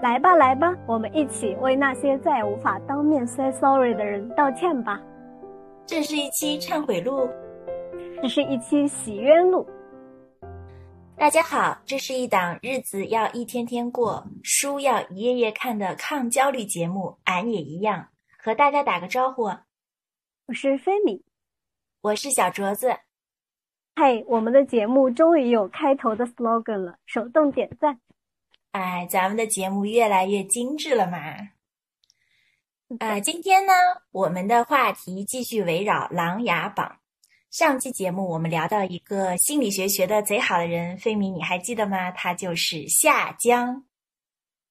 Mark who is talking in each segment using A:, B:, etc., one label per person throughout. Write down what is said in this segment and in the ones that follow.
A: 来吧，来吧，我们一起为那些再也无法当面 say sorry 的人道歉吧。
B: 这是一期忏悔录，
A: 这是一期洗冤录。
B: 大家好，这是一档日子要一天天过，书要一页页看的抗焦虑节目。俺也一样，和大家打个招呼。
A: 我是菲米，
B: 我是小镯子。
A: 嘿，我们的节目终于有开头的 slogan 了，手动点赞。
B: 哎，咱们的节目越来越精致了嘛。啊，今天呢，我们的话题继续围绕《琅琊榜》。上期节目我们聊到一个心理学学的贼好的人，飞米，你还记得吗？他就是夏江。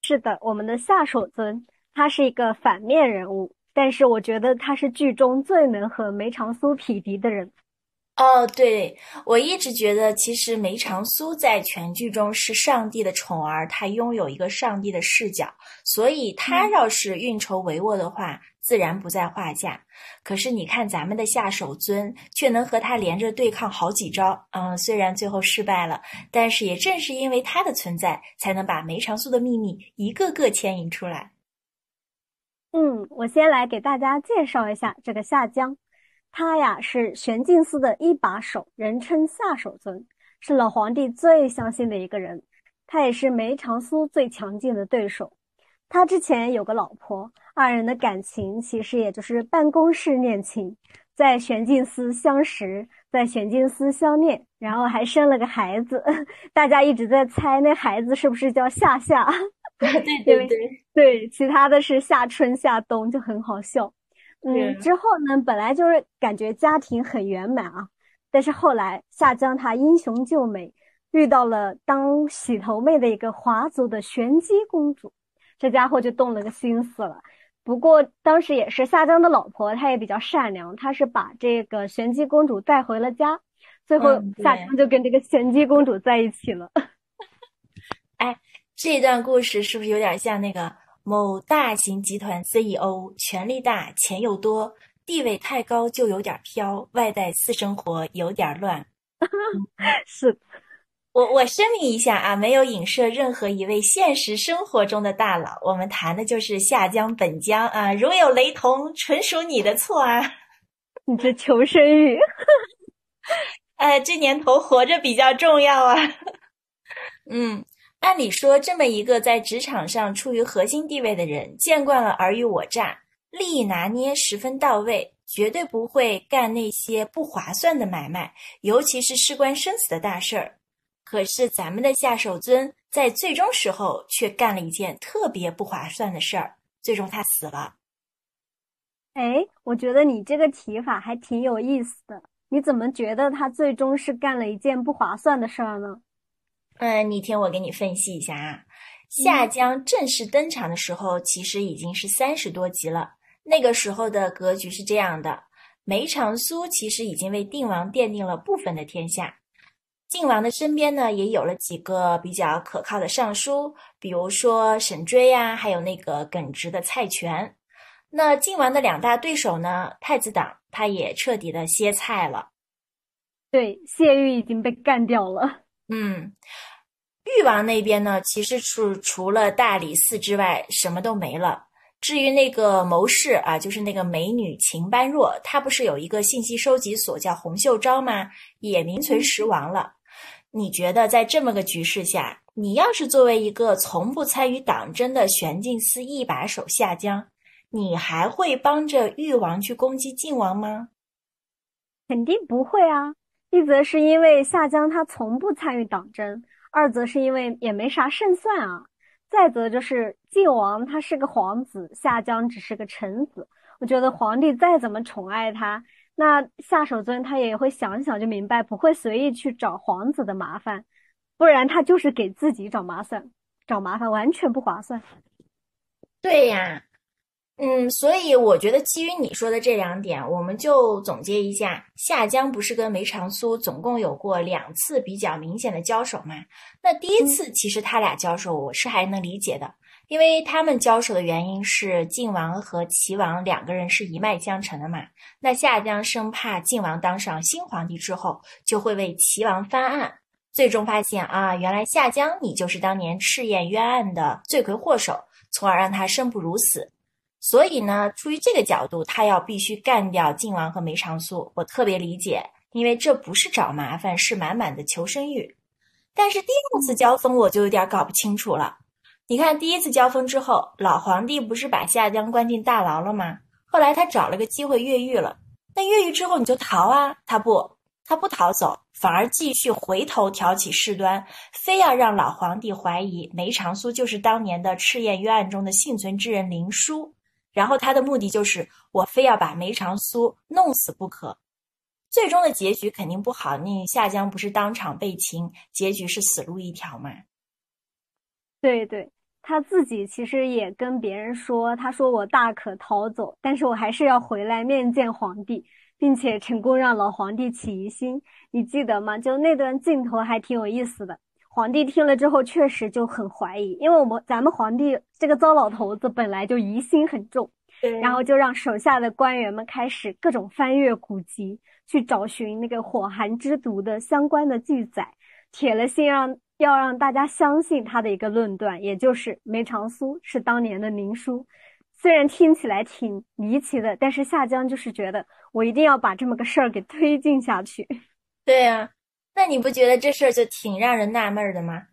A: 是的，我们的夏守尊，他是一个反面人物，但是我觉得他是剧中最能和梅长苏匹敌的人。
B: 哦，对，我一直觉得，其实梅长苏在全剧中是上帝的宠儿，他拥有一个上帝的视角，所以他要是运筹帷幄的话，自然不在话下。可是你看咱们的夏守尊，却能和他连着对抗好几招，嗯，虽然最后失败了，但是也正是因为他的存在，才能把梅长苏的秘密一个个牵引出来。
A: 嗯，我先来给大家介绍一下这个夏江。他呀是玄镜司的一把手，人称夏守尊，是老皇帝最相信的一个人。他也是梅长苏最强劲的对手。他之前有个老婆，二人的感情其实也就是办公室恋情，在玄镜司相识，在玄镜司相恋，然后还生了个孩子。大家一直在猜那孩子是不是叫夏夏？
B: 对对对
A: 对，其他的是夏春、夏冬，就很好笑。嗯，之后呢，本来就是感觉家庭很圆满啊，但是后来夏江他英雄救美，遇到了当洗头妹的一个华族的玄机公主，这家伙就动了个心思了。不过当时也是夏江的老婆，她也比较善良，她是把这个玄机公主带回了家，最后夏江就跟这个玄机公主在一起了。
B: 哎，这段故事是不是有点像那个？某大型集团 CEO，权力大，钱又多，地位太高就有点飘，外带私生活有点乱。
A: 是，
B: 我我声明一下啊，没有影射任何一位现实生活中的大佬，我们谈的就是下江本江啊，如有雷同，纯属你的错啊。
A: 你这求生欲，
B: 呃，这年头活着比较重要啊。嗯。按理说，这么一个在职场上处于核心地位的人，见惯了尔虞我诈，利益拿捏十分到位，绝对不会干那些不划算的买卖，尤其是事关生死的大事儿。可是咱们的夏守尊在最终时候却干了一件特别不划算的事儿，最终他死了。
A: 哎，我觉得你这个提法还挺有意思的。你怎么觉得他最终是干了一件不划算的事儿呢？
B: 嗯，你听我给你分析一下啊。夏江正式登场的时候，其实已经是三十多集了。那个时候的格局是这样的：梅长苏其实已经为定王奠定了部分的天下，靖王的身边呢也有了几个比较可靠的尚书，比如说沈追呀，还有那个耿直的蔡权。那靖王的两大对手呢，太子党他也彻底的歇菜了。
A: 对，谢玉已经被干掉了。
B: 嗯，誉王那边呢，其实是除了大理寺之外，什么都没了。至于那个谋士啊，就是那个美女秦般若，她不是有一个信息收集所叫洪秀昭吗？也名存实亡了。你觉得在这么个局势下，你要是作为一个从不参与党争的玄镜司一把手下江，你还会帮着誉王去攻击靖王吗？
A: 肯定不会啊。一则是因为夏江他从不参与党争，二则是因为也没啥胜算啊。再则就是晋王他是个皇子，夏江只是个臣子。我觉得皇帝再怎么宠爱他，那夏守尊他也会想想就明白，不会随意去找皇子的麻烦，不然他就是给自己找麻烦，找麻烦完全不划算。
B: 对呀。嗯，所以我觉得基于你说的这两点，我们就总结一下：夏江不是跟梅长苏总共有过两次比较明显的交手吗？那第一次其实他俩交手，我是还能理解的，因为他们交手的原因是晋王和齐王两个人是一脉相承的嘛。那夏江生怕晋王当上新皇帝之后，就会为齐王翻案。最终发现啊，原来夏江你就是当年赤焰冤案的罪魁祸首，从而让他生不如死。所以呢，出于这个角度，他要必须干掉靖王和梅长苏，我特别理解，因为这不是找麻烦，是满满的求生欲。但是第二次交锋，我就有点搞不清楚了。你看，第一次交锋之后，老皇帝不是把夏江关进大牢了吗？后来他找了个机会越狱了。那越狱之后你就逃啊？他不，他不逃走，反而继续回头挑起事端，非要让老皇帝怀疑梅长苏就是当年的赤焰冤案中的幸存之人林殊。然后他的目的就是我非要把梅长苏弄死不可。最终的结局肯定不好，那夏江不是当场被擒，结局是死路一条嘛？
A: 对对，他自己其实也跟别人说，他说我大可逃走，但是我还是要回来面见皇帝，并且成功让老皇帝起疑心。你记得吗？就那段镜头还挺有意思的。皇帝听了之后确实就很怀疑，因为我们咱们皇帝这个糟老头子本来就疑心很重，然后就让手下的官员们开始各种翻阅古籍。去找寻那个火寒之毒的相关的记载，铁了心让要让大家相信他的一个论断，也就是梅长苏是当年的宁叔。虽然听起来挺离奇的，但是夏江就是觉得我一定要把这么个事儿给推进下去。
B: 对呀，那你不觉得这事儿就挺让人纳闷的吗？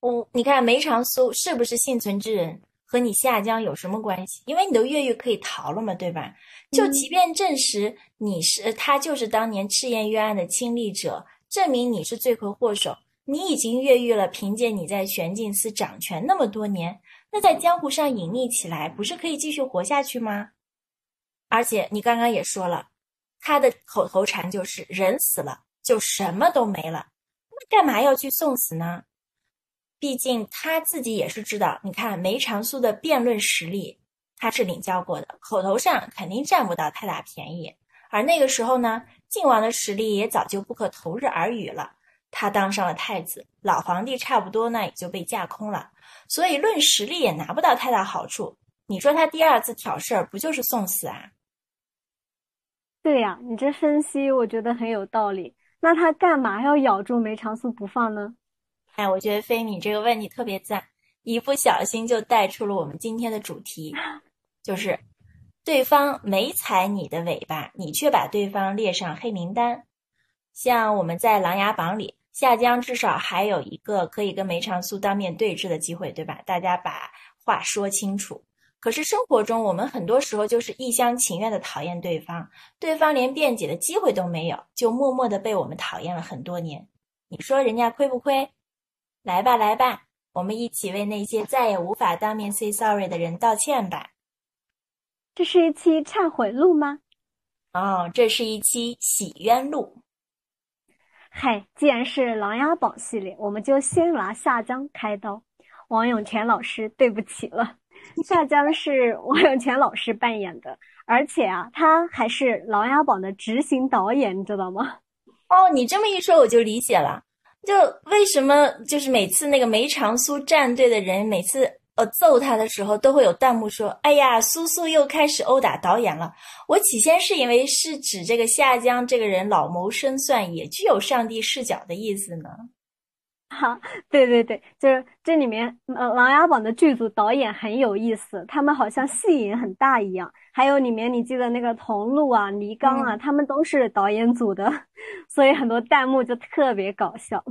B: 我你看梅长苏是不是幸存之人？和你下江有什么关系？因为你都越狱可以逃了嘛，对吧？就即便证实你是他，就是当年赤焰冤案的亲历者，证明你是罪魁祸首，你已经越狱了。凭借你在玄镜司掌权那么多年，那在江湖上隐匿起来，不是可以继续活下去吗？而且你刚刚也说了，他的口头禅就是“人死了就什么都没了”，那干嘛要去送死呢？毕竟他自己也是知道，你看梅长苏的辩论实力，他是领教过的，口头上肯定占不到太大便宜。而那个时候呢，靖王的实力也早就不可同日而语了，他当上了太子，老皇帝差不多呢也就被架空了，所以论实力也拿不到太大好处。你说他第二次挑事儿，不就是送死啊？
A: 对呀，你这分析我觉得很有道理。那他干嘛要咬住梅长苏不放呢？
B: 哎，我觉得飞米这个问题特别赞，一不小心就带出了我们今天的主题，就是对方没踩你的尾巴，你却把对方列上黑名单。像我们在《琅琊榜》里，夏江至少还有一个可以跟梅长苏当面对质的机会，对吧？大家把话说清楚。可是生活中，我们很多时候就是一厢情愿的讨厌对方，对方连辩解的机会都没有，就默默的被我们讨厌了很多年。你说人家亏不亏？来吧，来吧，我们一起为那些再也无法当面 say sorry 的人道歉吧。
A: 这是一期忏悔录吗？
B: 哦，这是一期洗冤录。
A: 嗨，既然是《琅琊榜》系列，我们就先拿夏江开刀。王永泉老师，对不起了，夏江是王永泉老师扮演的，而且啊，他还是《琅琊榜》的执行导演，你知道吗？
B: 哦，你这么一说，我就理解了。就为什么就是每次那个梅长苏战队的人每次呃揍他的时候，都会有弹幕说：“哎呀，苏苏又开始殴打导演了。”我起先是以为是指这个夏江这个人老谋深算，也具有上帝视角的意思呢。
A: 哈，对对对，就是这里面呃《琅琊榜》的剧组导演很有意思，他们好像戏瘾很大一样。还有里面你记得那个桐路啊、倪刚啊，他们都是导演组的，所以很多弹幕就特别搞笑。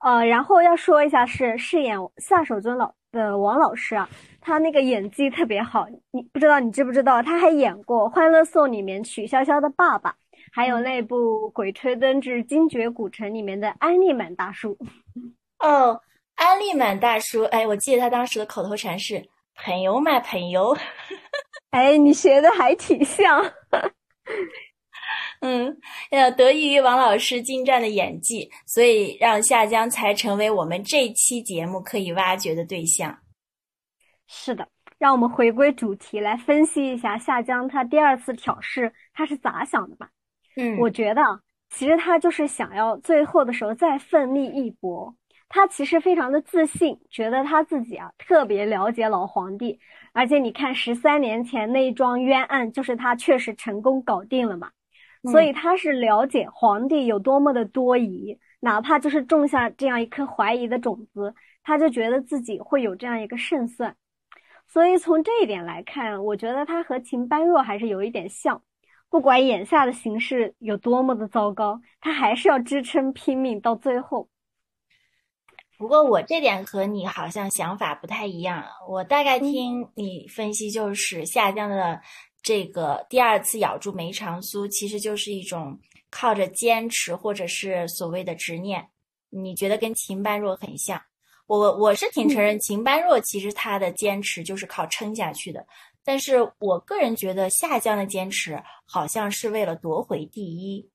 A: 呃，然后要说一下是饰演夏守尊老的王老师啊，他那个演技特别好。你不知道你知不知道，他还演过《欢乐颂》里面曲筱绡的爸爸，还有那部《鬼吹灯之精绝古城》里面的安利满大叔。
B: 哦，安利满大叔，哎，我记得他当时的口头禅是“朋友嘛，朋友”。
A: 哎，你学的还挺像。
B: 嗯，呃得益于王老师精湛的演技，所以让夏江才成为我们这期节目可以挖掘的对象。
A: 是的，让我们回归主题，来分析一下夏江他第二次挑事他是咋想的吧。
B: 嗯，
A: 我觉得其实他就是想要最后的时候再奋力一搏。他其实非常的自信，觉得他自己啊特别了解老皇帝，而且你看十三年前那一桩冤案，就是他确实成功搞定了嘛，所以他是了解皇帝有多么的多疑，哪怕就是种下这样一颗怀疑的种子，他就觉得自己会有这样一个胜算。所以从这一点来看，我觉得他和秦般若还是有一点像。不管眼下的形势有多么的糟糕，他还是要支撑拼命到最后。
B: 不过我这点和你好像想法不太一样。我大概听你分析，就是下降的这个第二次咬住梅长苏，其实就是一种靠着坚持或者是所谓的执念。你觉得跟秦般若很像？我我是挺承认秦般若其实他的坚持就是靠撑下去的。但是我个人觉得夏江的坚持好像是为了夺回第一，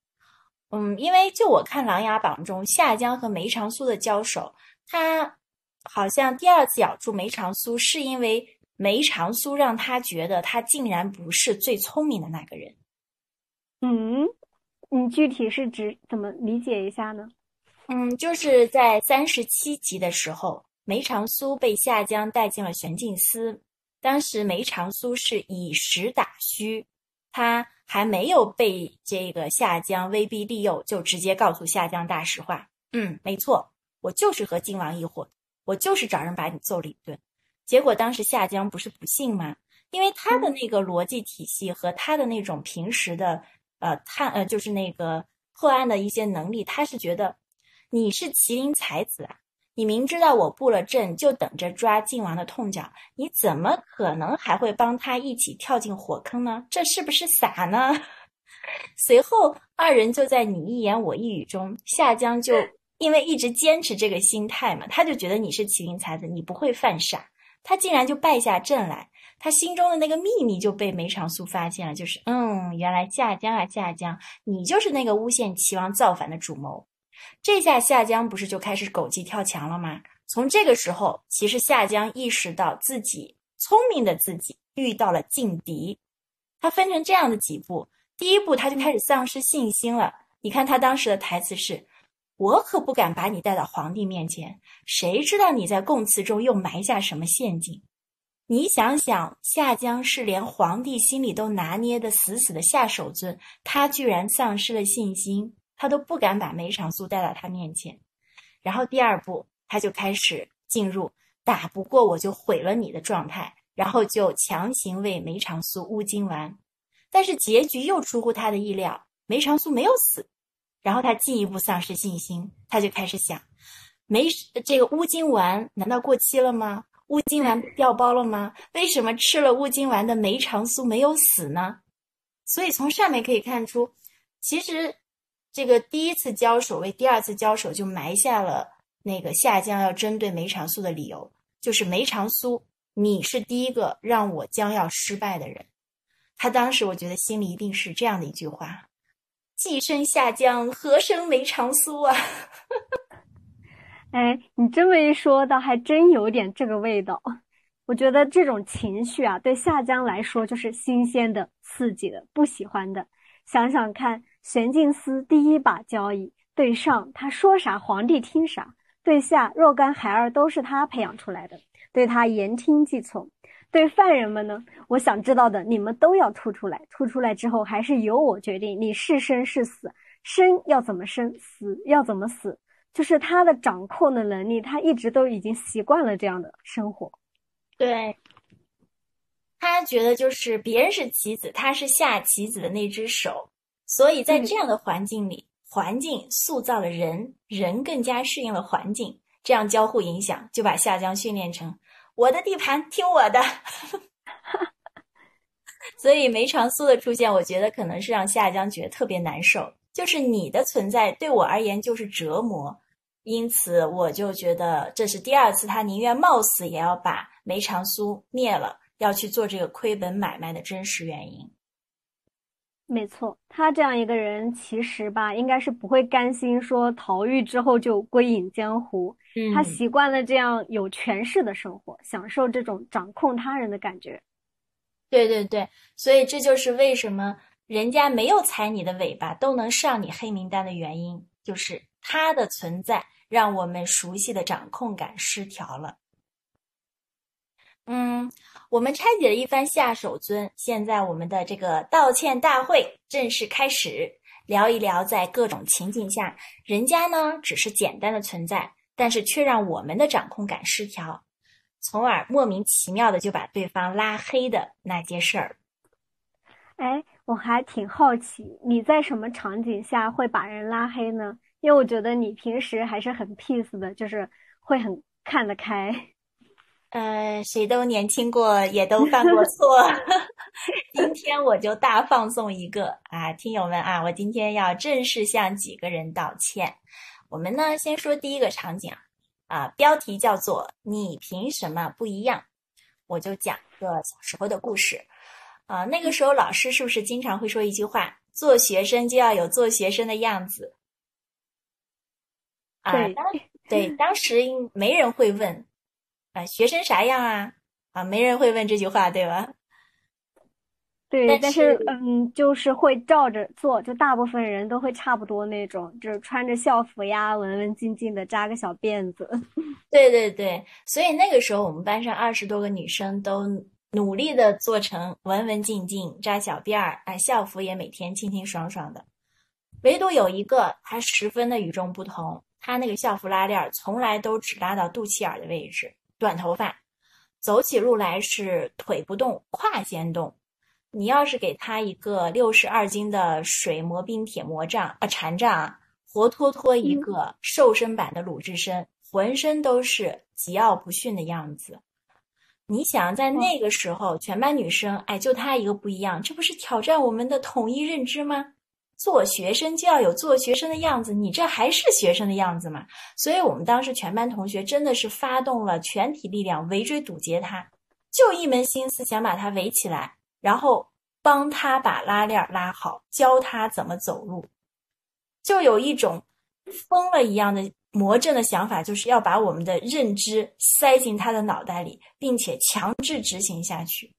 B: 嗯，因为就我看《琅琊榜》中夏江和梅长苏的交手，他好像第二次咬住梅长苏是因为梅长苏让他觉得他竟然不是最聪明的那个人。
A: 嗯，你具体是指怎么理解一下呢？
B: 嗯，就是在三十七集的时候，梅长苏被夏江带进了玄镜司。当时梅长苏是以实打虚，他还没有被这个夏江威逼利诱，就直接告诉夏江大实话。嗯，没错，我就是和靖王一伙，我就是找人把你揍了一顿。结果当时夏江不是不信吗？因为他的那个逻辑体系和他的那种平时的呃探呃就是那个破案的一些能力，他是觉得你是麒麟才子啊。你明知道我布了阵，就等着抓靖王的痛脚，你怎么可能还会帮他一起跳进火坑呢？这是不是傻呢？随后二人就在你一言我一语中，夏江就因为一直坚持这个心态嘛，他就觉得你是麒麟才子，你不会犯傻，他竟然就败下阵来，他心中的那个秘密就被梅长苏发现了，就是嗯，原来夏江啊夏江，你就是那个诬陷齐王造反的主谋。这下夏江不是就开始狗急跳墙了吗？从这个时候，其实夏江意识到自己聪明的自己遇到了劲敌。他分成这样的几步：第一步，他就开始丧失信心了。你看他当时的台词是：“我可不敢把你带到皇帝面前，谁知道你在供词中又埋下什么陷阱？”你想想，夏江是连皇帝心里都拿捏的死死的下手尊，他居然丧失了信心。他都不敢把梅长苏带到他面前，然后第二步，他就开始进入打不过我就毁了你的状态，然后就强行喂梅长苏乌金丸，但是结局又出乎他的意料，梅长苏没有死，然后他进一步丧失信心，他就开始想，梅这个乌金丸难道过期了吗？乌金丸掉包了吗？为什么吃了乌金丸的梅长苏没有死呢？所以从上面可以看出，其实。这个第一次交手为第二次交手就埋下了那个夏江要针对梅长苏的理由，就是梅长苏，你是第一个让我将要失败的人。他当时我觉得心里一定是这样的一句话：既生夏江，何生梅长苏啊？
A: 哎，你这么一说，倒还真有点这个味道。我觉得这种情绪啊，对夏江来说就是新鲜的、刺激的、不喜欢的。想想看。玄镜司第一把交椅，对上他说啥皇帝听啥，对下若干孩儿都是他培养出来的，对他言听计从。对犯人们呢，我想知道的你们都要吐出来，吐出来之后还是由我决定你是生是死，生要怎么生，死要怎么死，就是他的掌控的能力，他一直都已经习惯了这样的生活。
B: 对，他觉得就是别人是棋子，他是下棋子的那只手。所以在这样的环境里，环境塑造了人，人更加适应了环境，这样交互影响，就把夏江训练成我的地盘，听我的。所以梅长苏的出现，我觉得可能是让夏江觉得特别难受，就是你的存在对我而言就是折磨，因此我就觉得这是第二次他宁愿冒死也要把梅长苏灭了，要去做这个亏本买卖的真实原因。
A: 没错，他这样一个人，其实吧，应该是不会甘心说逃狱之后就归隐江湖。
B: 嗯，
A: 他习惯了这样有权势的生活，享受这种掌控他人的感觉。
B: 对对对，所以这就是为什么人家没有踩你的尾巴都能上你黑名单的原因，就是他的存在让我们熟悉的掌控感失调了。嗯，我们拆解了一番下手尊，现在我们的这个道歉大会正式开始。聊一聊在各种情景下，人家呢只是简单的存在，但是却让我们的掌控感失调，从而莫名其妙的就把对方拉黑的那些事儿。
A: 哎，我还挺好奇，你在什么场景下会把人拉黑呢？因为我觉得你平时还是很 peace 的，就是会很看得开。
B: 呃，谁都年轻过，也都犯过错。今天我就大放送一个啊，听友们啊，我今天要正式向几个人道歉。我们呢，先说第一个场景啊，标题叫做“你凭什么不一样”，我就讲个小时候的故事啊。那个时候老师是不是经常会说一句话：“做学生就要有做学生的样子。”啊，当对当 时没人会问。啊，学生啥样啊？啊，没人会问这句话，对吧？
A: 对，但是嗯，就是会照着做，就大部分人都会差不多那种，就是穿着校服呀，文文静静的扎个小辫子。
B: 对对对，所以那个时候我们班上二十多个女生都努力的做成文文静静，扎小辫儿，啊，校服也每天清清爽爽的。唯独有一个，她十分的与众不同，她那个校服拉链从来都只拉到肚脐眼的位置。短头发，走起路来是腿不动，胯先动。你要是给他一个六十二斤的水磨冰铁魔杖啊禅杖啊，活脱脱一个瘦身版的鲁智深，浑身都是桀骜不驯的样子。你想在那个时候，全班女生，哎，就他一个不一样，这不是挑战我们的统一认知吗？做学生就要有做学生的样子，你这还是学生的样子吗？所以我们当时全班同学真的是发动了全体力量围追堵截他，就一门心思想把他围起来，然后帮他把拉链拉好，教他怎么走路，就有一种疯了一样的魔怔的想法，就是要把我们的认知塞进他的脑袋里，并且强制执行下去。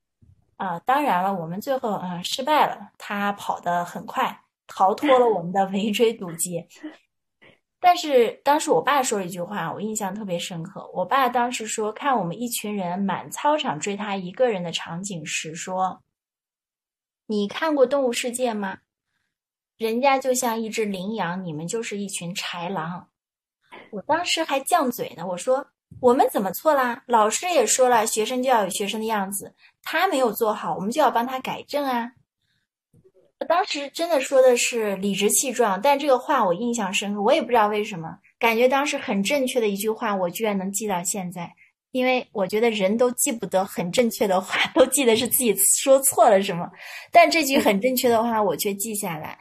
B: 啊，当然了，我们最后啊失败了，他跑得很快。逃脱了我们的围追堵截，但是当时我爸说了一句话，我印象特别深刻。我爸当时说，看我们一群人满操场追他一个人的场景时，说：“你看过《动物世界》吗？人家就像一只羚羊，你们就是一群豺狼。”我当时还犟嘴呢，我说：“我们怎么错啦？老师也说了，学生就要有学生的样子，他没有做好，我们就要帮他改正啊。”当时真的说的是理直气壮，但这个话我印象深刻，我也不知道为什么，感觉当时很正确的一句话，我居然能记到现在。因为我觉得人都记不得很正确的话，都记得是自己说错了什么，但这句很正确的话我却记下来。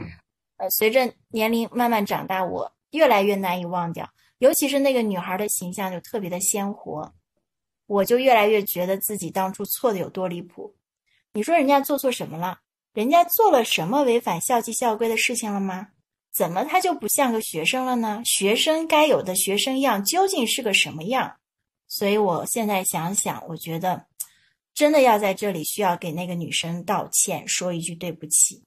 B: 呃，随着年龄慢慢长大，我越来越难以忘掉，尤其是那个女孩的形象就特别的鲜活，我就越来越觉得自己当初错的有多离谱。你说人家做错什么了？人家做了什么违反校纪校规的事情了吗？怎么他就不像个学生了呢？学生该有的学生样究竟是个什么样？所以我现在想想，我觉得真的要在这里需要给那个女生道歉，说一句对不起。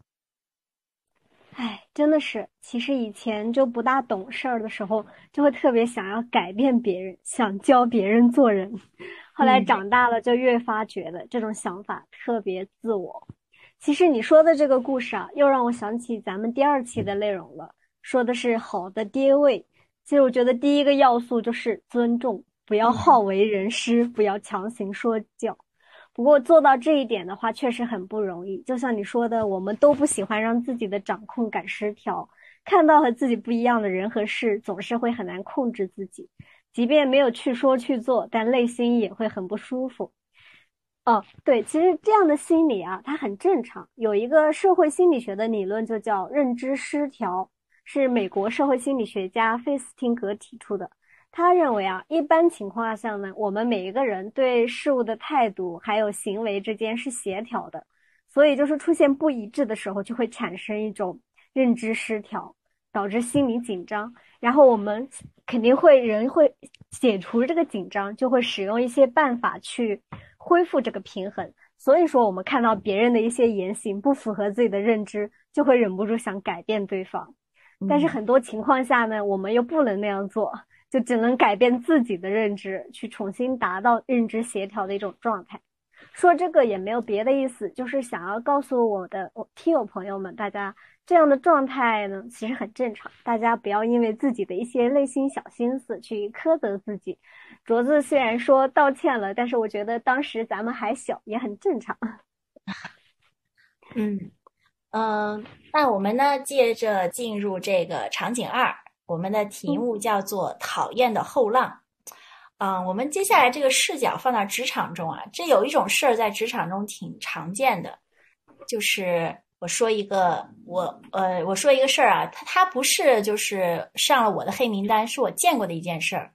A: 哎，真的是，其实以前就不大懂事儿的时候，就会特别想要改变别人，想教别人做人。后来长大了，就越发觉得这种想法特别自我。其实你说的这个故事啊，又让我想起咱们第二期的内容了，说的是好的爹味。其实我觉得第一个要素就是尊重，不要好为人师，不要强行说教。不过做到这一点的话，确实很不容易。就像你说的，我们都不喜欢让自己的掌控感失调，看到和自己不一样的人和事，总是会很难控制自己。即便没有去说去做，但内心也会很不舒服。哦，对，其实这样的心理啊，它很正常。有一个社会心理学的理论，就叫认知失调，是美国社会心理学家费斯汀格提出的。他认为啊，一般情况下呢，我们每一个人对事物的态度还有行为之间是协调的，所以就是出现不一致的时候，就会产生一种认知失调，导致心理紧张。然后我们肯定会人会解除这个紧张，就会使用一些办法去。恢复这个平衡，所以说我们看到别人的一些言行不符合自己的认知，就会忍不住想改变对方。但是很多情况下呢，我们又不能那样做，就只能改变自己的认知，去重新达到认知协调的一种状态。说这个也没有别的意思，就是想要告诉我的我听友朋友们，大家这样的状态呢，其实很正常。大家不要因为自己的一些内心小心思去苛责自己。镯子虽然说道歉了，但是我觉得当时咱们还小，也很正常。
B: 嗯嗯，那我们呢，接着进入这个场景二，我们的题目叫做“讨厌的后浪”。嗯，我们接下来这个视角放到职场中啊，这有一种事儿在职场中挺常见的，就是我说一个，我呃，我说一个事儿啊，他他不是就是上了我的黑名单，是我见过的一件事儿。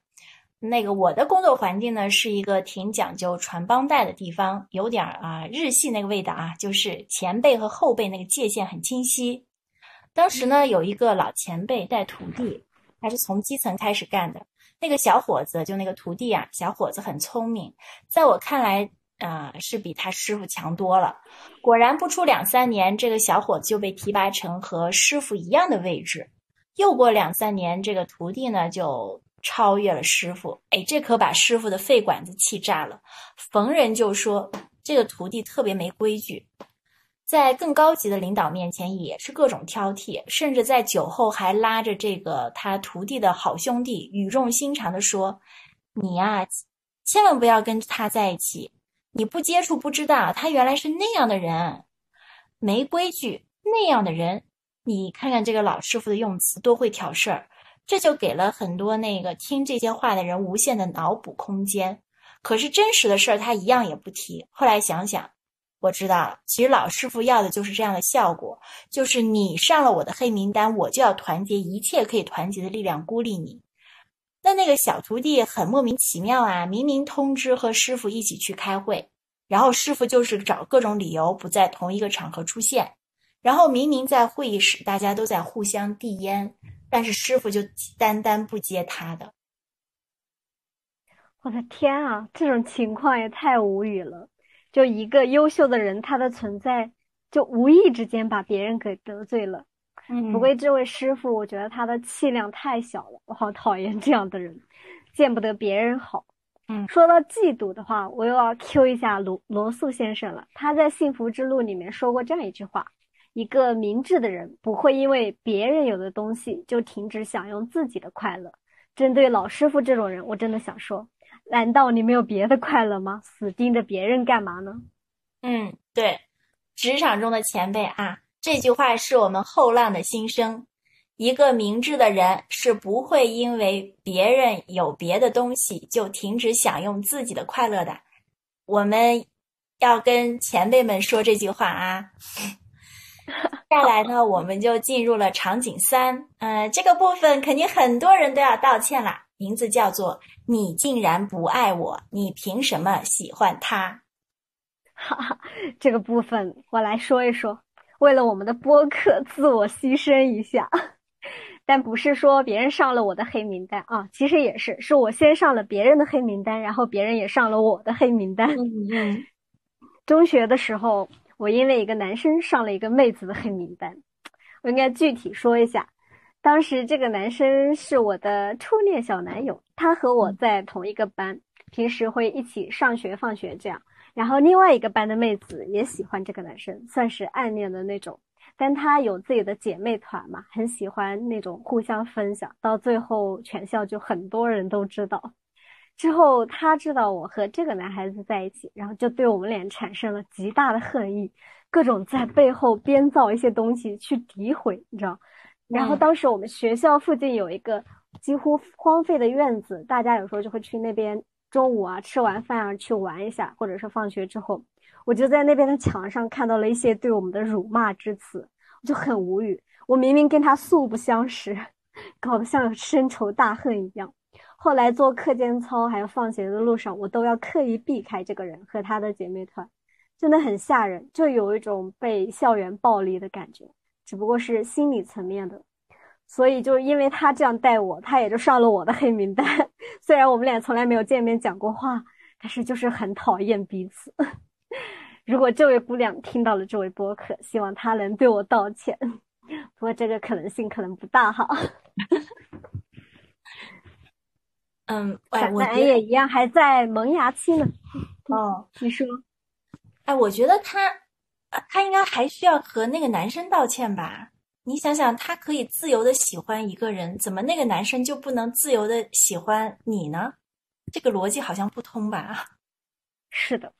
B: 那个我的工作环境呢，是一个挺讲究传帮带的地方，有点儿啊日系那个味道啊，就是前辈和后辈那个界限很清晰。当时呢，有一个老前辈带徒弟，他是从基层开始干的。那个小伙子就那个徒弟啊，小伙子很聪明，在我看来啊，是比他师傅强多了。果然不出两三年，这个小伙子就被提拔成和师傅一样的位置。又过两三年，这个徒弟呢就。超越了师傅，哎，这可把师傅的肺管子气炸了。逢人就说这个徒弟特别没规矩，在更高级的领导面前也是各种挑剔，甚至在酒后还拉着这个他徒弟的好兄弟，语重心长的说：“你呀，千万不要跟他在一起，你不接触不知道，他原来是那样的人，没规矩那样的人。你看看这个老师傅的用词，多会挑事儿。”这就给了很多那个听这些话的人无限的脑补空间，可是真实的事儿他一样也不提。后来想想，我知道了，其实老师傅要的就是这样的效果，就是你上了我的黑名单，我就要团结一切可以团结的力量孤立你。那那个小徒弟很莫名其妙啊，明明通知和师傅一起去开会，然后师傅就是找各种理由不在同一个场合出现，然后明明在会议室大家都在互相递烟。但是师傅就单单不接他的，
A: 我的天啊，这种情况也太无语了！就一个优秀的人，他的存在就无意之间把别人给得罪了。
B: 嗯，
A: 不过这位师傅，我觉得他的气量太小了，我好讨厌这样的人，见不得别人好。
B: 嗯，
A: 说到嫉妒的话，我又要 Q 一下罗罗素先生了。他在《幸福之路》里面说过这样一句话。一个明智的人不会因为别人有的东西就停止享用自己的快乐。针对老师傅这种人，我真的想说：难道你没有别的快乐吗？死盯着别人干嘛呢？
B: 嗯，对，职场中的前辈啊，这句话是我们后浪的心声。一个明智的人是不会因为别人有别的东西就停止享用自己的快乐的。我们要跟前辈们说这句话啊。再来呢，我们就进入了场景三。呃，这个部分肯定很多人都要道歉啦，名字叫做“你竟然不爱我，你凭什么喜欢他？”
A: 哈哈，这个部分我来说一说。为了我们的播客，自我牺牲一下，但不是说别人上了我的黑名单啊，其实也是，是我先上了别人的黑名单，然后别人也上了我的黑名单。
B: 嗯，
A: 中学的时候。我因为一个男生上了一个妹子的黑名单，我应该具体说一下。当时这个男生是我的初恋小男友，他和我在同一个班，平时会一起上学放学这样。然后另外一个班的妹子也喜欢这个男生，算是暗恋的那种。但她有自己的姐妹团嘛，很喜欢那种互相分享，到最后全校就很多人都知道。之后，她知道我和这个男孩子在一起，然后就对我们俩产生了极大的恨意，各种在背后编造一些东西去诋毁，你知道。然后当时我们学校附近有一个几乎荒废的院子，大家有时候就会去那边，中午啊吃完饭啊去玩一下，或者是放学之后，我就在那边的墙上看到了一些对我们的辱骂之词，我就很无语。我明明跟他素不相识，搞得像深仇大恨一样。后来做课间操，还有放学的路上，我都要刻意避开这个人和他的姐妹团，真的很吓人，就有一种被校园暴力的感觉，只不过是心理层面的。所以就因为他这样带我，他也就上了我的黑名单。虽然我们俩从来没有见面讲过话，但是就是很讨厌彼此。如果这位姑娘听到了这位播客，希望她能对我道歉。不过这个可能性可能不大哈。
B: 嗯，哎，我
A: 也一样，还在萌芽期呢。
B: 哦，
A: 你说，
B: 哎，我觉得他，他应该还需要和那个男生道歉吧？你想想，他可以自由的喜欢一个人，怎么那个男生就不能自由的喜欢你呢？这个逻辑好像不通吧？
A: 是的，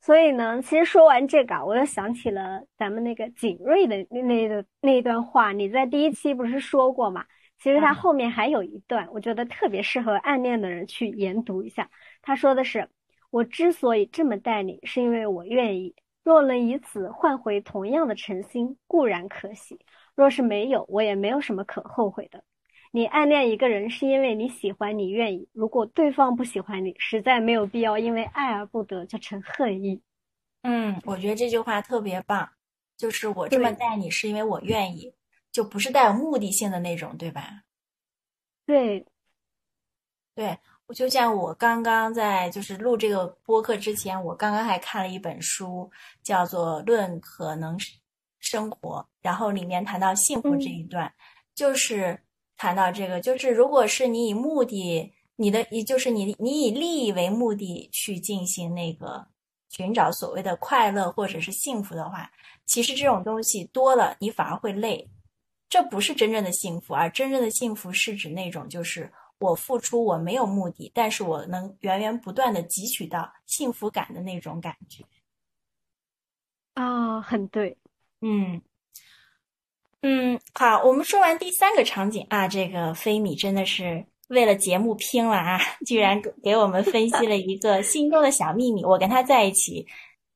A: 所以呢，其实说完这个，我又想起了咱们那个景睿的那的那一段话。你在第一期不是说过吗？其实他后面还有一段，我觉得特别适合暗恋的人去研读一下。他说的是：“我之所以这么待你，是因为我愿意。若能以此换回同样的诚心，固然可喜；若是没有，我也没有什么可后悔的。你暗恋一个人，是因为你喜欢，你愿意。如果对方不喜欢你，实在没有必要因为爱而不得就成恨意。”
B: 嗯，我觉得这句话特别棒，就是我这么待你，是因为我愿意，就不是带有目的性的那种，对吧？
A: 对，
B: 对。我就像我刚刚在就是录这个播客之前，我刚刚还看了一本书，叫做《论可能生活》，然后里面谈到幸福这一段，就是谈到这个，就是如果是你以目的，你的也就是你你以利益为目的去进行那个寻找所谓的快乐或者是幸福的话，其实这种东西多了，你反而会累，这不是真正的幸福，而真正的幸福是指那种就是。我付出，我没有目的，但是我能源源不断的汲取到幸福感的那种感觉。
A: 啊，很对，
B: 嗯，嗯，好，我们说完第三个场景啊，这个菲米真的是为了节目拼了啊，居然给我们分析了一个心中的小秘密。我跟他在一起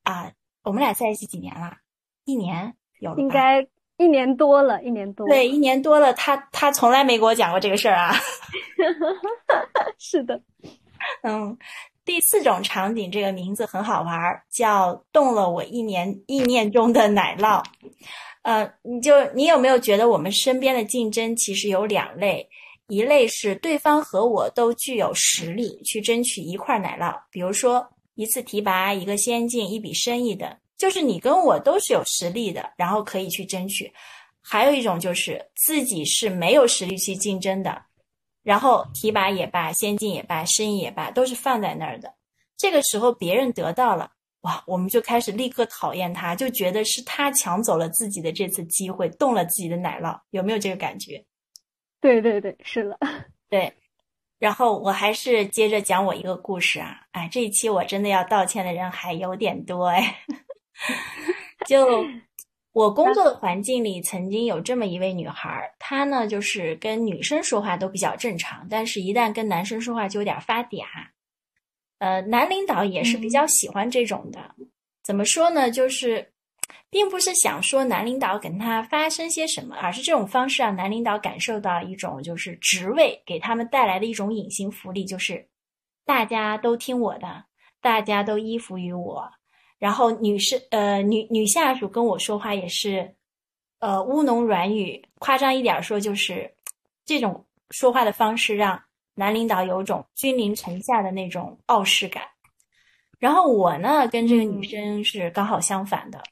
B: 啊，我们俩在一起几年了？一年有了？
A: 应该。一年多了，一年多。
B: 对，一年多了，他他从来没给我讲过这个事儿啊。
A: 是的，
B: 嗯，第四种场景，这个名字很好玩儿，叫动了我一年意念中的奶酪。呃，你就你有没有觉得我们身边的竞争其实有两类？一类是对方和我都具有实力去争取一块奶酪，比如说一次提拔、一个先进、一笔生意的。就是你跟我都是有实力的，然后可以去争取；还有一种就是自己是没有实力去竞争的，然后提拔也罢，先进也罢，生意也罢，都是放在那儿的。这个时候别人得到了，哇，我们就开始立刻讨厌他，就觉得是他抢走了自己的这次机会，动了自己的奶酪，有没有这个感觉？
A: 对对对，是的，
B: 对。然后我还是接着讲我一个故事啊，哎，这一期我真的要道歉的人还有点多哎。就我工作的环境里，曾经有这么一位女孩，她呢就是跟女生说话都比较正常，但是一旦跟男生说话就有点发嗲。呃，男领导也是比较喜欢这种的。怎么说呢？就是并不是想说男领导跟他发生些什么，而是这种方式让男领导感受到一种就是职位给他们带来的一种隐形福利，就是大家都听我的，大家都依附于我。然后女士，呃，女女下属跟我说话也是，呃，乌侬软语，夸张一点说就是这种说话的方式，让男领导有种君临臣下的那种傲视感。然后我呢，跟这个女生是刚好相反的，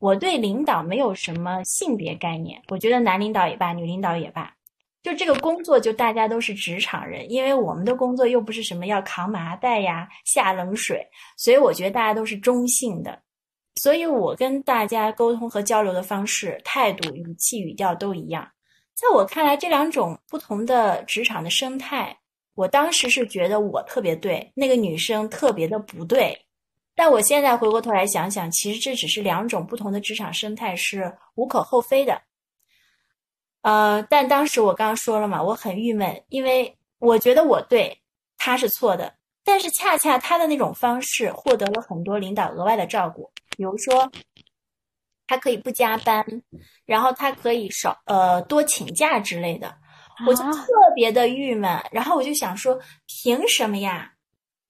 B: 我对领导没有什么性别概念，我觉得男领导也罢，女领导也罢。就这个工作，就大家都是职场人，因为我们的工作又不是什么要扛麻袋呀、下冷水，所以我觉得大家都是中性的。所以我跟大家沟通和交流的方式、态度、语气、语调都一样。在我看来，这两种不同的职场的生态，我当时是觉得我特别对，那个女生特别的不对。但我现在回过头来想想，其实这只是两种不同的职场生态，是无可厚非的。呃，但当时我刚刚说了嘛，我很郁闷，因为我觉得我对他是错的，但是恰恰他的那种方式获得了很多领导额外的照顾，比如说他可以不加班，然后他可以少呃多请假之类的，我就特别的郁闷，然后我就想说，凭什么呀？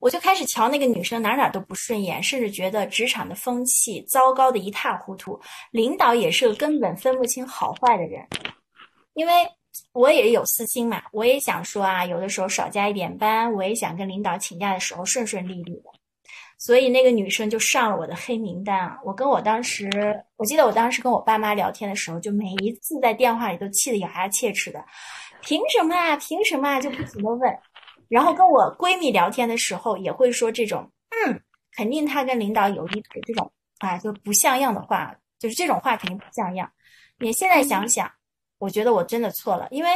B: 我就开始瞧那个女生哪哪都不顺眼，甚至觉得职场的风气糟糕的一塌糊涂，领导也是个根本分不清好坏的人。因为我也有私心嘛，我也想说啊，有的时候少加一点班，我也想跟领导请假的时候顺顺利利的。所以那个女生就上了我的黑名单啊。我跟我当时，我记得我当时跟我爸妈聊天的时候，就每一次在电话里都气得咬牙切齿的，凭什么啊？凭什么啊？就不停的问。然后跟我闺蜜聊天的时候，也会说这种，嗯，肯定她跟领导有一腿这种啊，就不像样的话，就是这种话肯定不像样。你现在想想。我觉得我真的错了，因为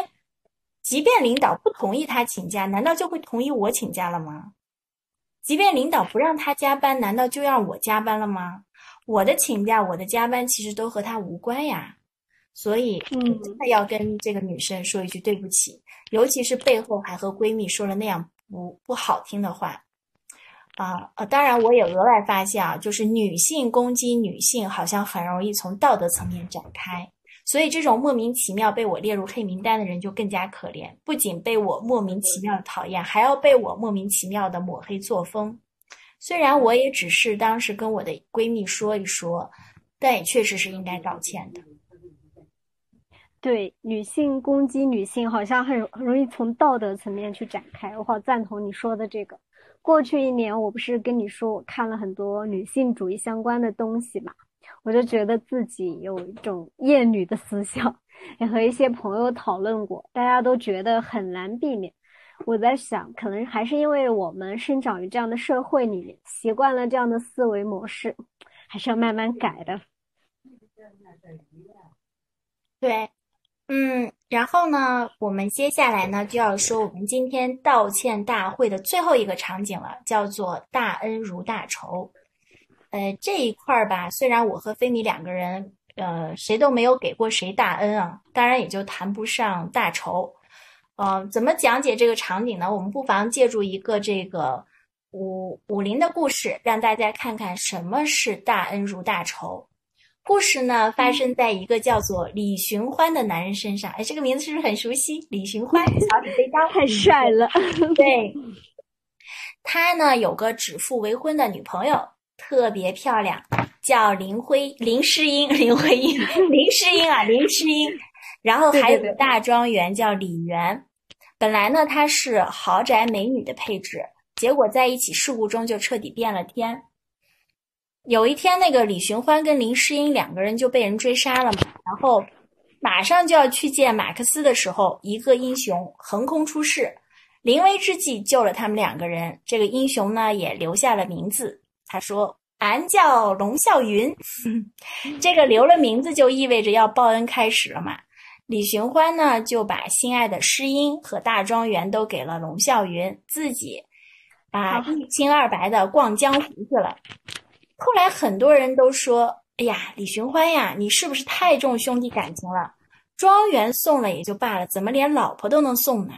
B: 即便领导不同意他请假，难道就会同意我请假了吗？即便领导不让他加班，难道就让我加班了吗？我的请假，我的加班，其实都和他无关呀。所以，
A: 嗯，
B: 真的要跟这个女生说一句对不起，尤其是背后还和闺蜜说了那样不不好听的话。啊呃，当然我也额外发现啊，就是女性攻击女性，好像很容易从道德层面展开。所以这种莫名其妙被我列入黑名单的人就更加可怜，不仅被我莫名其妙的讨厌，还要被我莫名其妙的抹黑作风。虽然我也只是当时跟我的闺蜜说一说，但也确实是应该道歉的。
A: 对，女性攻击女性好像很很容易从道德层面去展开，我好赞同你说的这个。过去一年，我不是跟你说我看了很多女性主义相关的东西嘛，我就觉得自己有一种厌女的思想，也和一些朋友讨论过，大家都觉得很难避免。我在想，可能还是因为我们生长于这样的社会里面，习惯了这样的思维模式，还是要慢慢改的。
B: 对。嗯，然后呢，我们接下来呢就要说我们今天道歉大会的最后一个场景了，叫做大恩如大仇。呃，这一块儿吧，虽然我和菲米两个人，呃，谁都没有给过谁大恩啊，当然也就谈不上大仇。嗯，怎么讲解这个场景呢？我们不妨借助一个这个武武林的故事，让大家看看什么是大恩如大仇。故事呢，发生在一个叫做李寻欢的男人身上。哎，这个名字是不是很熟悉？李寻欢，小李飞刀，
A: 太帅了。
B: 对，他呢有个指腹为婚的女朋友，特别漂亮，叫林徽林诗音，林徽因，林诗音啊，林诗音。然后还有个大庄园叫李园。本来呢，它是豪宅美女的配置，结果在一起事故中就彻底变了天。有一天，那个李寻欢跟林诗音两个人就被人追杀了嘛，然后马上就要去见马克思的时候，一个英雄横空出世，临危之际救了他们两个人。这个英雄呢也留下了名字，他说：“俺叫龙啸云。”这个留了名字就意味着要报恩开始了嘛。李寻欢呢就把心爱的诗音和大庄园都给了龙啸云，自己啊一清二白的逛江湖去了。后来很多人都说：“哎呀，李寻欢呀，你是不是太重兄弟感情了？庄园送了也就罢了，怎么连老婆都能送呢？”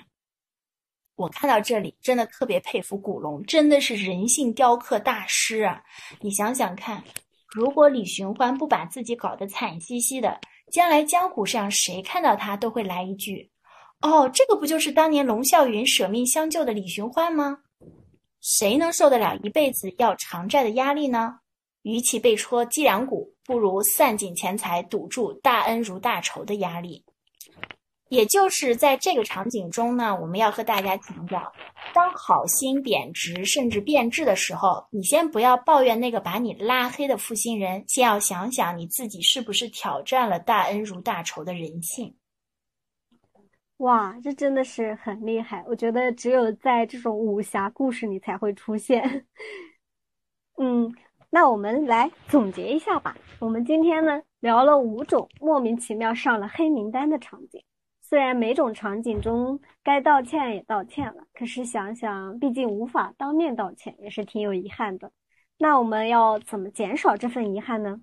B: 我看到这里，真的特别佩服古龙，真的是人性雕刻大师啊！你想想看，如果李寻欢不把自己搞得惨兮兮的，将来江湖上谁看到他都会来一句：“哦，这个不就是当年龙啸云舍命相救的李寻欢吗？”谁能受得了一辈子要偿债的压力呢？与其被戳脊梁骨，不如散尽钱财堵住大恩如大仇的压力。也就是在这个场景中呢，我们要和大家强调：当好心贬值甚至变质的时候，你先不要抱怨那个把你拉黑的负心人，先要想想你自己是不是挑战了大恩如大仇的人性。
A: 哇，这真的是很厉害！我觉得只有在这种武侠故事里才会出现。嗯。那我们来总结一下吧。我们今天呢聊了五种莫名其妙上了黑名单的场景，虽然每种场景中该道歉也道歉了，可是想想毕竟无法当面道歉，也是挺有遗憾的。那我们要怎么减少这份遗憾呢？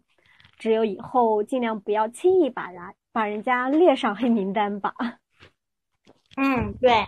A: 只有以后尽量不要轻易把人把人家列上黑名单吧。
B: 嗯，对。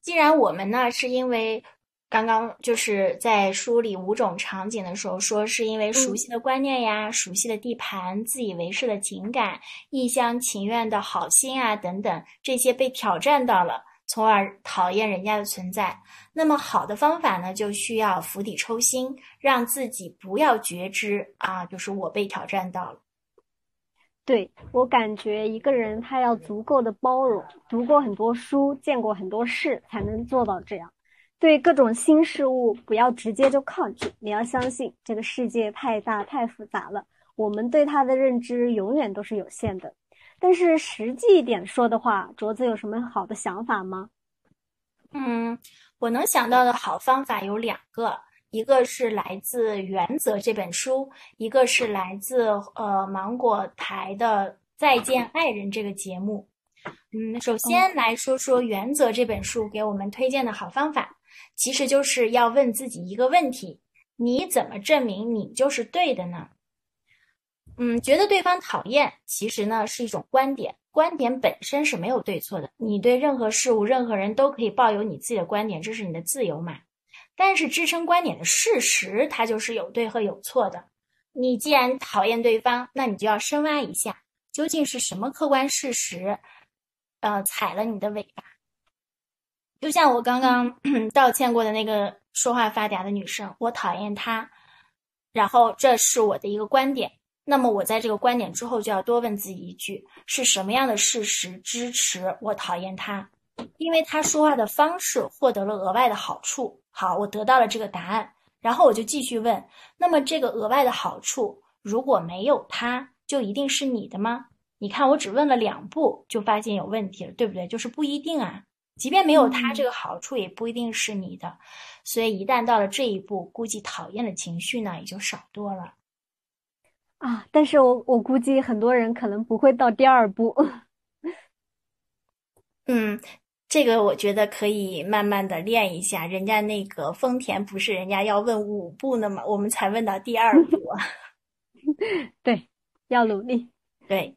B: 既然我们呢是因为。刚刚就是在梳理五种场景的时候，说是因为熟悉的观念呀、熟悉的地盘、自以为是的情感、一厢情愿的好心啊等等，这些被挑战到了，从而讨厌人家的存在。那么好的方法呢，就需要釜底抽薪，让自己不要觉知啊，就是我被挑战到了。
A: 对我感觉，一个人他要足够的包容，读过很多书，见过很多事，才能做到这样。对各种新事物，不要直接就抗拒。你要相信，这个世界太大太复杂了，我们对它的认知永远都是有限的。但是实际一点说的话，镯子有什么好的想法吗？
B: 嗯，我能想到的好方法有两个，一个是来自《原则》这本书，一个是来自呃芒果台的《再见爱人》这个节目。嗯，首先来说说《原则》这本书给我们推荐的好方法，其实就是要问自己一个问题：你怎么证明你就是对的呢？嗯，觉得对方讨厌，其实呢是一种观点，观点本身是没有对错的。你对任何事物、任何人都可以抱有你自己的观点，这是你的自由嘛。但是支撑观点的事实，它就是有对和有错的。你既然讨厌对方，那你就要深挖一下，究竟是什么客观事实，呃，踩了你的尾巴。就像我刚刚 道歉过的那个说话发嗲的女生，我讨厌她，然后这是我的一个观点。那么我在这个观点之后，就要多问自己一句：是什么样的事实支持我讨厌她？因为她说话的方式获得了额外的好处。好，我得到了这个答案，然后我就继续问：那么这个额外的好处如果没有她，就一定是你的吗？你看，我只问了两步，就发现有问题了，对不对？就是不一定啊，即便没有他，这个好处也不一定是你的。所以一旦到了这一步，估计讨厌的情绪呢也就少多了。
A: 啊，但是我我估计很多人可能不会到第二步。
B: 嗯，这个我觉得可以慢慢的练一下。人家那个丰田不是人家要问五步呢吗？我们才问到第二步。
A: 对，要努力。
B: 对，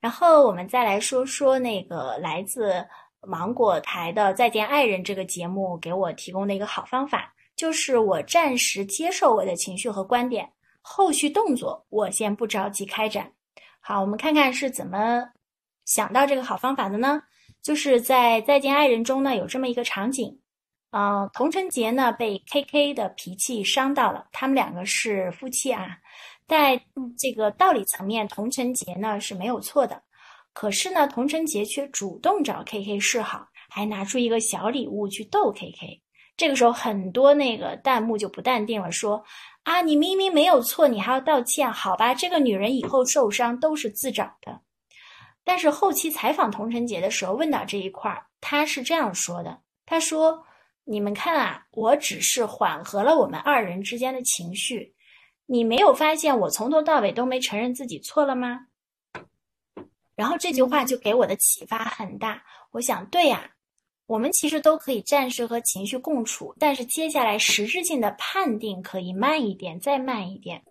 B: 然后我们再来说说那个来自芒果台的《再见爱人》这个节目给我提供的一个好方法，就是我暂时接受我的情绪和观点。后续动作我先不着急开展。好，我们看看是怎么想到这个好方法的呢？就是在《再见爱人》中呢，有这么一个场景，嗯，童晨杰呢被 K K 的脾气伤到了，他们两个是夫妻啊，在这个道理层面，童晨杰呢是没有错的，可是呢，童晨杰却主动找 K K 示好，还拿出一个小礼物去逗 K K。这个时候，很多那个弹幕就不淡定了，说。啊，你明明没有错，你还要道歉？好吧，这个女人以后受伤都是自找的。但是后期采访童晨杰的时候，问到这一块儿，他是这样说的：“他说，你们看啊，我只是缓和了我们二人之间的情绪，你没有发现我从头到尾都没承认自己错了吗？”然后这句话就给我的启发很大。我想，对呀。我们其实都可以暂时和情绪共处，但是接下来实质性的判定可以慢一点，再慢一点。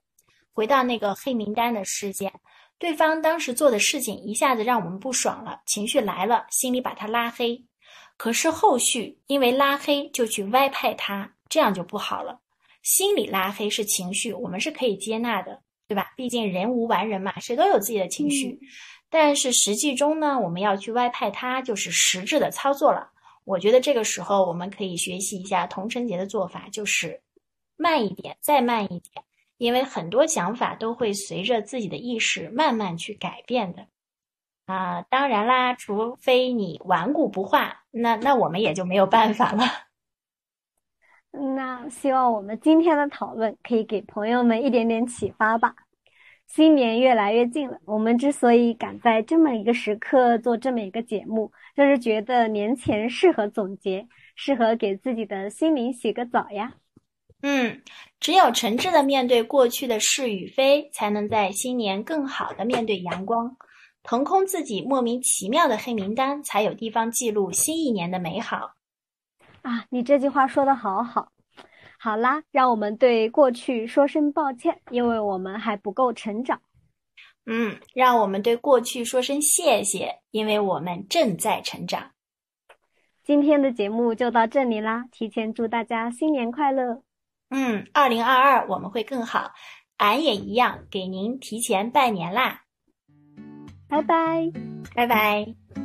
B: 回到那个黑名单的事件，对方当时做的事情一下子让我们不爽了，情绪来了，心里把他拉黑。可是后续因为拉黑就去歪派他，这样就不好了。心理拉黑是情绪，我们是可以接纳的，对吧？毕竟人无完人嘛，谁都有自己的情绪。但是实际中呢，我们要去外派他，就是实质的操作了。我觉得这个时候我们可以学习一下童晨杰的做法，就是慢一点，再慢一点，因为很多想法都会随着自己的意识慢慢去改变的。啊，当然啦，除非你顽固不化，那那我们也就没有办法了。
A: 那希望我们今天的讨论可以给朋友们一点点启发吧。新年越来越近了，我们之所以敢在这么一个时刻做这么一个节目，就是觉得年前适合总结，适合给自己的心灵洗个澡呀。
B: 嗯，只有诚挚的面对过去的是与非，才能在新年更好的面对阳光，腾空自己莫名其妙的黑名单，才有地方记录新一年的美好。
A: 啊，你这句话说的好好。好啦，让我们对过去说声抱歉，因为我们还不够成长。
B: 嗯，让我们对过去说声谢谢，因为我们正在成长。
A: 今天的节目就到这里啦，提前祝大家新年快乐。
B: 嗯，二零二二我们会更好，俺也一样给您提前拜年啦。
A: 拜拜，
B: 拜拜。